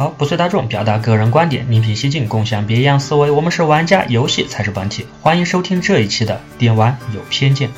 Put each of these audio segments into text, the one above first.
好，不随大众，表达个人观点，另辟蹊径，共享别样思维。我们是玩家，游戏才是本体。欢迎收听这一期的电玩有偏见。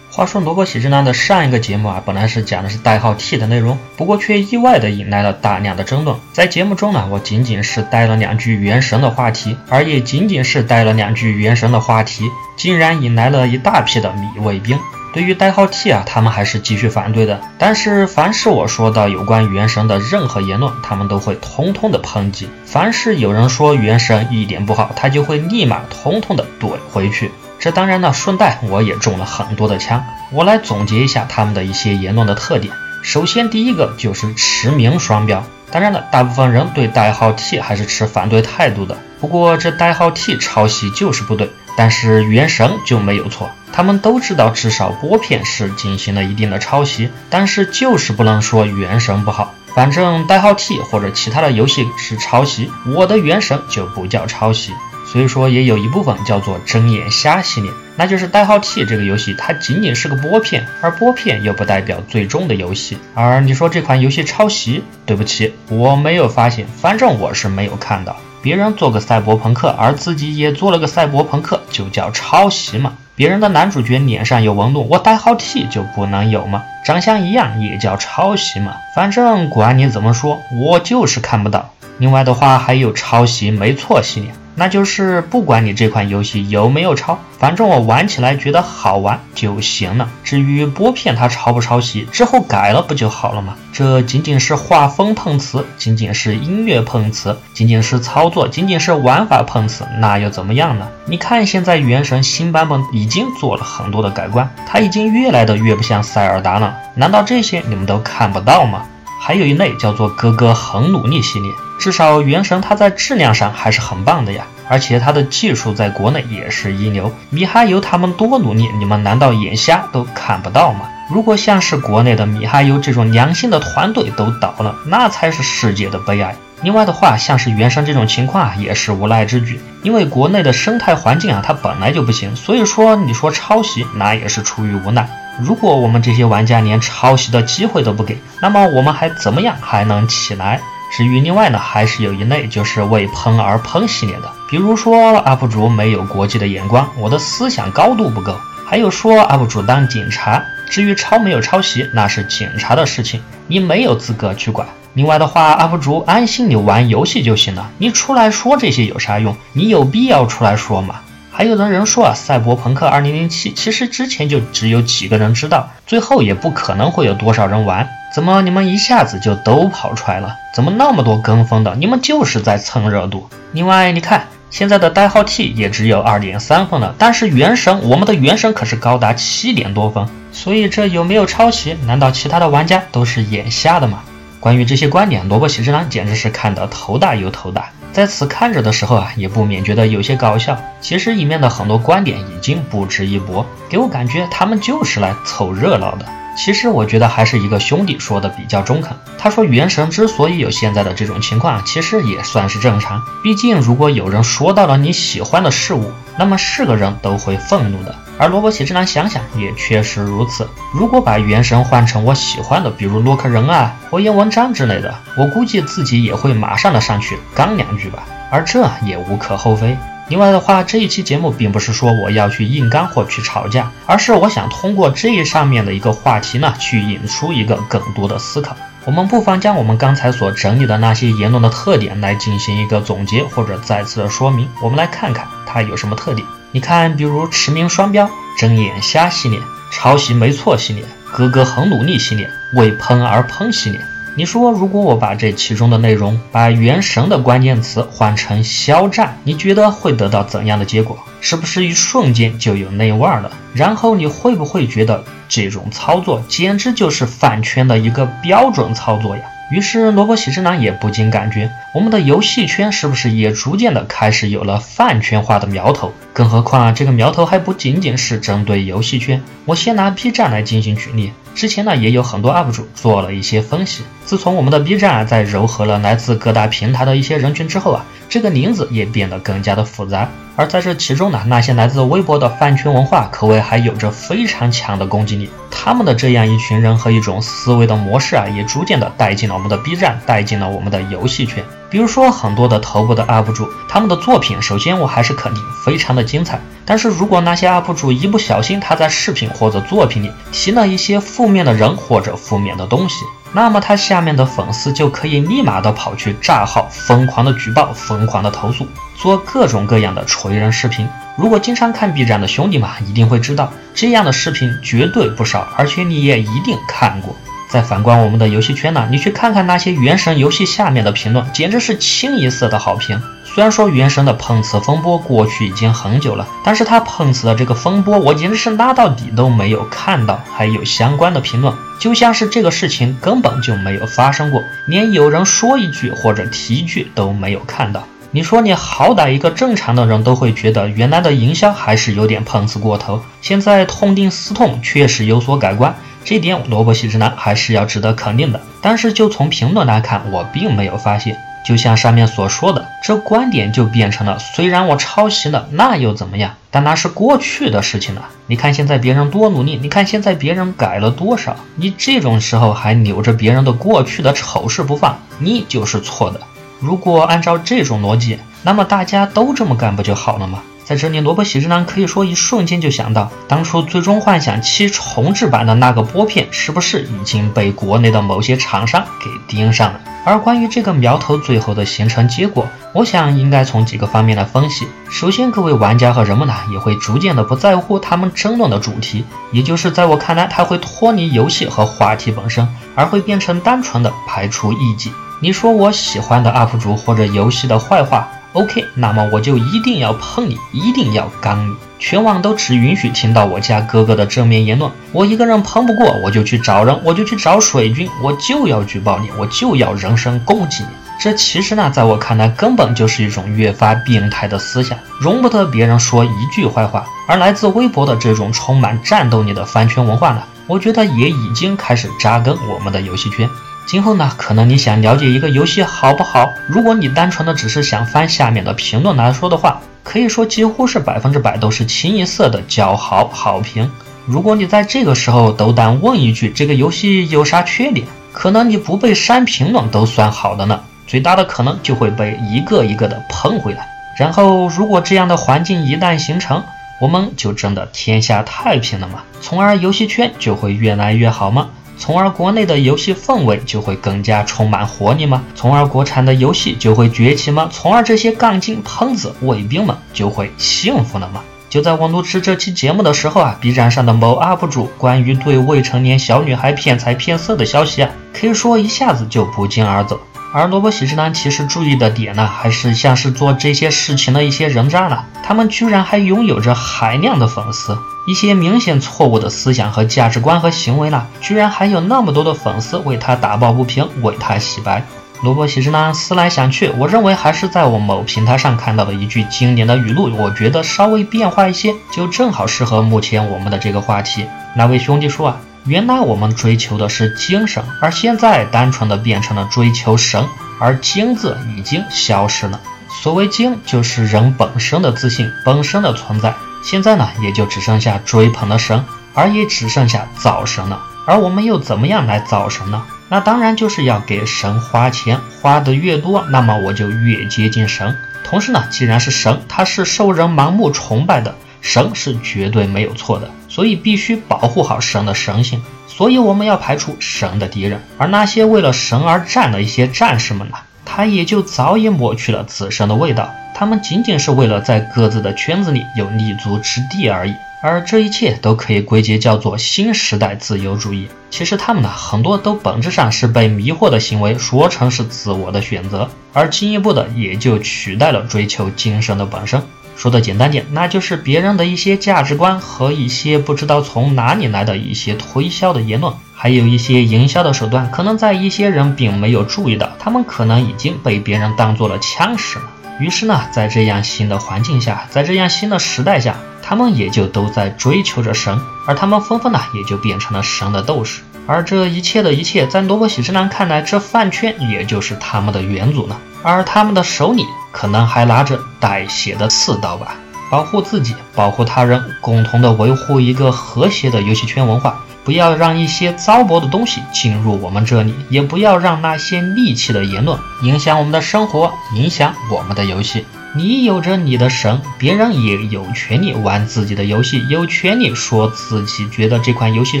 话说萝卜喜之郎的上一个节目啊，本来是讲的是代号 T 的内容，不过却意外的引来了大量的争论。在节目中呢，我仅仅是带了两句原神的话题，而也仅仅是带了两句原神的话题，竟然引来了一大批的米卫兵。对于代号 T 啊，他们还是继续反对的。但是凡是我说到有关原神的任何言论，他们都会通通的抨击。凡是有人说原神一点不好，他就会立马通通的怼回去。这当然呢，顺带我也中了很多的枪。我来总结一下他们的一些言论的特点。首先，第一个就是驰名双标。当然了，大部分人对代号 T 还是持反对态度的。不过，这代号 T 抄袭就是不对，但是原神就没有错。他们都知道，至少波片是进行了一定的抄袭，但是就是不能说原神不好。反正代号 T 或者其他的游戏是抄袭，我的原神就不叫抄袭。所以说，也有一部分叫做睁眼瞎系列，那就是代号 T 这个游戏，它仅仅是个拨片，而拨片又不代表最终的游戏。而你说这款游戏抄袭，对不起，我没有发现，反正我是没有看到。别人做个赛博朋克，而自己也做了个赛博朋克，就叫抄袭嘛？别人的男主角脸上有纹路，我代号 T 就不能有吗？长相一样也叫抄袭嘛？反正管你怎么说，我就是看不到。另外的话，还有抄袭没错系列。那就是不管你这款游戏有没有抄，反正我玩起来觉得好玩就行了。至于播片它抄不抄袭，之后改了不就好了吗？这仅仅是画风碰瓷，仅仅是音乐碰瓷，仅仅是操作，仅仅是玩法碰瓷，那又怎么样呢？你看现在原神新版本已经做了很多的改观，它已经越来的越不像塞尔达了。难道这些你们都看不到吗？还有一类叫做哥哥很努力系列。至少原神它在质量上还是很棒的呀，而且它的技术在国内也是一流。米哈游他们多努力，你们难道眼瞎都看不到吗？如果像是国内的米哈游这种良心的团队都倒了，那才是世界的悲哀。另外的话，像是原神这种情况啊，也是无奈之举，因为国内的生态环境啊，它本来就不行，所以说你说抄袭，那也是出于无奈。如果我们这些玩家连抄袭的机会都不给，那么我们还怎么样还能起来？至于另外呢，还是有一类就是为喷而喷系列的，比如说 UP 主没有国际的眼光，我的思想高度不够，还有说 UP 主当警察，至于抄没有抄袭，那是警察的事情，你没有资格去管。另外的话，UP 主安心你玩游戏就行了，你出来说这些有啥用？你有必要出来说吗？还有的人说啊，赛博朋克2077其实之前就只有几个人知道，最后也不可能会有多少人玩。怎么你们一下子就都跑出来了？怎么那么多跟风的？你们就是在蹭热度。另外，你看现在的代号 T 也只有二点三分了，但是原神，我们的原神可是高达七点多分。所以这有没有抄袭？难道其他的玩家都是眼瞎的吗？关于这些观点，萝卜喜之郎简直是看得头大又头大。在此看着的时候啊，也不免觉得有些搞笑。其实里面的很多观点已经不值一驳，给我感觉他们就是来凑热闹的。其实我觉得还是一个兄弟说的比较中肯。他说原神之所以有现在的这种情况，其实也算是正常。毕竟如果有人说到了你喜欢的事物，那么是个人都会愤怒的。而萝卜喜之郎想想也确实如此。如果把原神换成我喜欢的，比如洛克人啊、火焰文章之类的，我估计自己也会马上的上去刚两句吧。而这也无可厚非。另外的话，这一期节目并不是说我要去硬刚或去吵架，而是我想通过这上面的一个话题呢，去引出一个更多的思考。我们不妨将我们刚才所整理的那些言论的特点来进行一个总结或者再次的说明。我们来看看它有什么特点。你看，比如驰名双标、睁眼瞎系列、抄袭没错系列、哥哥很努力系列、为喷而喷系列。你说，如果我把这其中的内容，把原神的关键词换成肖战，你觉得会得到怎样的结果？是不是一瞬间就有内味儿了？然后你会不会觉得这种操作简直就是饭圈的一个标准操作呀？于是萝卜喜之郎也不禁感觉，我们的游戏圈是不是也逐渐的开始有了饭圈化的苗头？更何况啊，这个苗头还不仅仅是针对游戏圈。我先拿 B 站来进行举例，之前呢也有很多 UP 主做了一些分析。自从我们的 B 站啊在糅合了来自各大平台的一些人群之后啊，这个林子也变得更加的复杂。而在这其中呢，那些来自微博的饭圈文化，可谓还有着非常强的攻击力。他们的这样一群人和一种思维的模式啊，也逐渐的带进了我们的 B 站，带进了我们的游戏圈。比如说很多的头部的 UP 主，他们的作品，首先我还是肯定非常的精彩。但是如果那些 UP 主一不小心他在视频或者作品里提了一些负面的人或者负面的东西，那么他下面的粉丝就可以立马的跑去炸号，疯狂的举报，疯狂的投诉，做各种各样的锤人视频。如果经常看 B 站的兄弟们一定会知道，这样的视频绝对不少，而且你也一定看过。再反观我们的游戏圈呢，你去看看那些原神游戏下面的评论，简直是清一色的好评。虽然说原神的碰瓷风波过去已经很久了，但是他碰瓷的这个风波，我简直是拉到底都没有看到，还有相关的评论，就像是这个事情根本就没有发生过，连有人说一句或者提一句都没有看到。你说你好歹一个正常的人都会觉得原来的营销还是有点碰瓷过头，现在痛定思痛，确实有所改观。这点萝卜喜之男还是要值得肯定的，但是就从评论来看，我并没有发现。就像上面所说的，这观点就变成了：虽然我抄袭了，那又怎么样？但那是过去的事情了。你看现在别人多努力，你看现在别人改了多少？你这种时候还扭着别人的过去的丑事不放，你就是错的。如果按照这种逻辑，那么大家都这么干不就好了吗？在这里，萝卜喜之郎可以说一瞬间就想到，当初《最终幻想七》重制版的那个波片，是不是已经被国内的某些厂商给盯上了？而关于这个苗头最后的形成结果，我想应该从几个方面来分析。首先，各位玩家和人们呢，也会逐渐的不在乎他们争论的主题，也就是在我看来，它会脱离游戏和话题本身，而会变成单纯的排除异己。你说我喜欢的 UP 主或者游戏的坏话。OK，那么我就一定要喷你，一定要刚你，全网都只允许听到我家哥哥的正面言论。我一个人喷不过，我就去找人，我就去找水军，我就要举报你，我就要人身攻击你。这其实呢，在我看来，根本就是一种越发变态的思想，容不得别人说一句坏话。而来自微博的这种充满战斗力的饭圈文化呢，我觉得也已经开始扎根我们的游戏圈。今后呢，可能你想了解一个游戏好不好？如果你单纯的只是想翻下面的评论来说的话，可以说几乎是百分之百都是清一色的叫好好评。如果你在这个时候斗胆问一句这个游戏有啥缺点，可能你不被删评论都算好的呢。最大的可能就会被一个一个的喷回来。然后，如果这样的环境一旦形成，我们就真的天下太平了吗？从而游戏圈就会越来越好吗？从而国内的游戏氛围就会更加充满活力吗？从而国产的游戏就会崛起吗？从而这些杠精、喷子、卫兵们就会幸福了吗？就在我录制这期节目的时候啊，B 站上的某 UP 主关于对未成年小女孩骗财骗色的消息啊，可以说一下子就不胫而走。而萝卜喜之男其实注意的点呢，还是像是做这些事情的一些人渣呢，他们居然还拥有着海量的粉丝。一些明显错误的思想和价值观和行为呢，居然还有那么多的粉丝为他打抱不平，为他洗白。萝卜喜之男思来想去，我认为还是在我某平台上看到的一句经典的语录，我觉得稍微变化一些，就正好适合目前我们的这个话题。那位兄弟说啊，原来我们追求的是精神，而现在单纯的变成了追求神，而精字已经消失了。所谓精，就是人本身的自信，本身的存在。现在呢，也就只剩下追捧的神，而也只剩下造神了。而我们又怎么样来造神呢？那当然就是要给神花钱，花的越多，那么我就越接近神。同时呢，既然是神，他是受人盲目崇拜的，神是绝对没有错的，所以必须保护好神的神性。所以我们要排除神的敌人，而那些为了神而战的一些战士们呢，他也就早已抹去了自身的味道。他们仅仅是为了在各自的圈子里有立足之地而已，而这一切都可以归结叫做新时代自由主义。其实他们呢，很多都本质上是被迷惑的行为说成是自我的选择，而进一步的也就取代了追求精神的本身。说的简单点，那就是别人的一些价值观和一些不知道从哪里来的一些推销的言论，还有一些营销的手段，可能在一些人并没有注意到，他们可能已经被别人当做了枪使了。于是呢，在这样新的环境下，在这样新的时代下，他们也就都在追求着神，而他们纷纷呢，也就变成了神的斗士。而这一切的一切，在萝卜喜之男看来，这饭圈也就是他们的元祖呢。而他们的手里可能还拿着带血的刺刀吧，保护自己，保护他人，共同的维护一个和谐的游戏圈文化。不要让一些糟粕的东西进入我们这里，也不要让那些戾气的言论影响我们的生活，影响我们的游戏。你有着你的神，别人也有权利玩自己的游戏，有权利说自己觉得这款游戏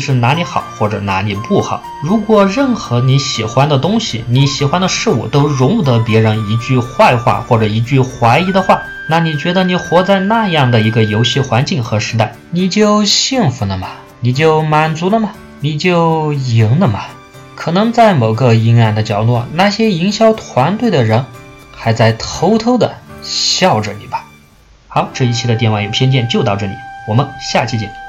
是哪里好或者哪里不好。如果任何你喜欢的东西、你喜欢的事物都容不得别人一句坏话或者一句怀疑的话，那你觉得你活在那样的一个游戏环境和时代，你就幸福了吗？你就满足了吗？你就赢了吗？可能在某个阴暗的角落，那些营销团队的人还在偷偷的笑着你吧。好，这一期的电玩有偏见就到这里，我们下期见。